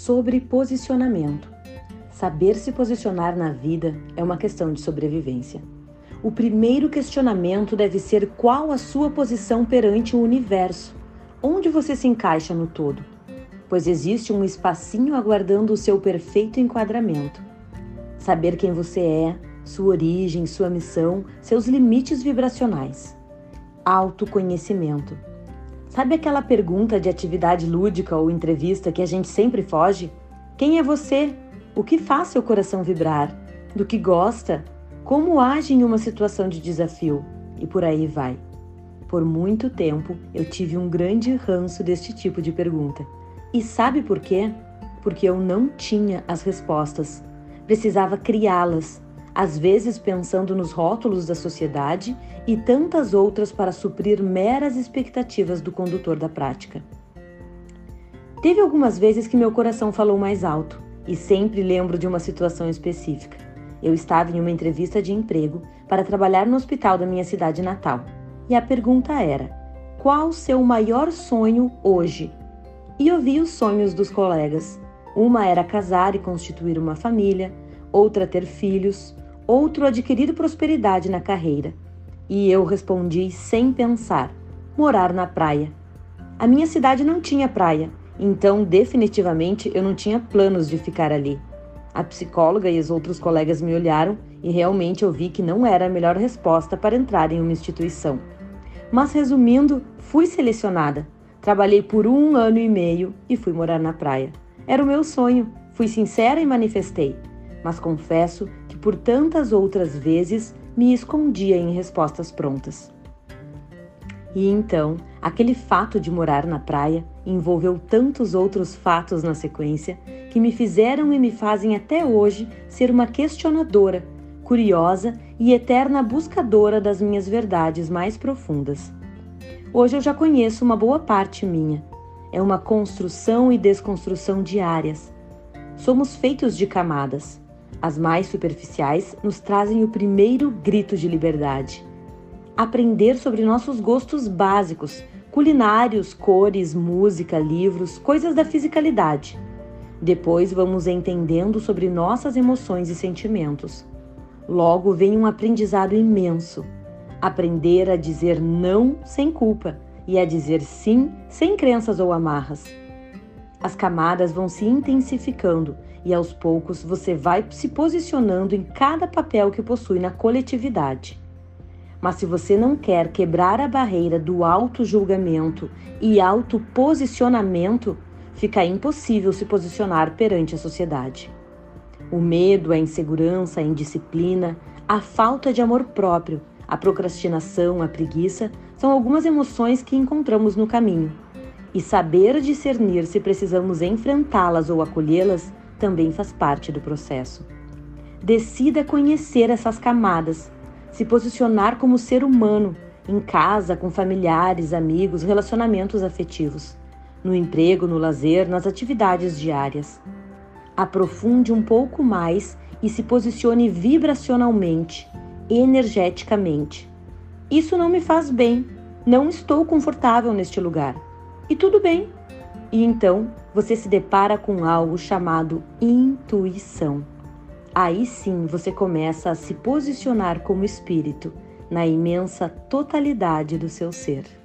sobre posicionamento. Saber se posicionar na vida é uma questão de sobrevivência. O primeiro questionamento deve ser qual a sua posição perante o universo, onde você se encaixa no todo, pois existe um espacinho aguardando o seu perfeito enquadramento. Saber quem você é, sua origem, sua missão, seus limites vibracionais. Autoconhecimento Sabe aquela pergunta de atividade lúdica ou entrevista que a gente sempre foge? Quem é você? O que faz seu coração vibrar? Do que gosta? Como age em uma situação de desafio? E por aí vai. Por muito tempo eu tive um grande ranço deste tipo de pergunta. E sabe por quê? Porque eu não tinha as respostas. Precisava criá-las às vezes pensando nos rótulos da sociedade e tantas outras para suprir meras expectativas do condutor da prática. Teve algumas vezes que meu coração falou mais alto e sempre lembro de uma situação específica. Eu estava em uma entrevista de emprego para trabalhar no hospital da minha cidade natal e a pergunta era: qual seu maior sonho hoje? E ouvi os sonhos dos colegas. Uma era casar e constituir uma família, outra ter filhos, outro adquirir prosperidade na carreira. E eu respondi sem pensar: morar na praia. A minha cidade não tinha praia, então definitivamente eu não tinha planos de ficar ali. A psicóloga e os outros colegas me olharam e realmente eu vi que não era a melhor resposta para entrar em uma instituição. Mas resumindo, fui selecionada. Trabalhei por um ano e meio e fui morar na praia. Era o meu sonho, fui sincera e manifestei. Mas confesso por tantas outras vezes me escondia em respostas prontas. E então, aquele fato de morar na praia envolveu tantos outros fatos na sequência que me fizeram e me fazem até hoje ser uma questionadora, curiosa e eterna buscadora das minhas verdades mais profundas. Hoje eu já conheço uma boa parte minha. É uma construção e desconstrução diárias. Somos feitos de camadas. As mais superficiais nos trazem o primeiro grito de liberdade. Aprender sobre nossos gostos básicos, culinários, cores, música, livros, coisas da fisicalidade. Depois vamos entendendo sobre nossas emoções e sentimentos. Logo vem um aprendizado imenso. Aprender a dizer não sem culpa e a dizer sim sem crenças ou amarras. As camadas vão se intensificando e aos poucos você vai se posicionando em cada papel que possui na coletividade. Mas se você não quer quebrar a barreira do auto-julgamento e auto-posicionamento, fica impossível se posicionar perante a sociedade. O medo, a insegurança, a indisciplina, a falta de amor próprio, a procrastinação, a preguiça são algumas emoções que encontramos no caminho. E saber discernir se precisamos enfrentá-las ou acolhê-las também faz parte do processo. Decida conhecer essas camadas, se posicionar como ser humano, em casa, com familiares, amigos, relacionamentos afetivos, no emprego, no lazer, nas atividades diárias. Aprofunde um pouco mais e se posicione vibracionalmente, energeticamente. Isso não me faz bem, não estou confortável neste lugar. E tudo bem. E então você se depara com algo chamado intuição. Aí sim você começa a se posicionar como espírito na imensa totalidade do seu ser.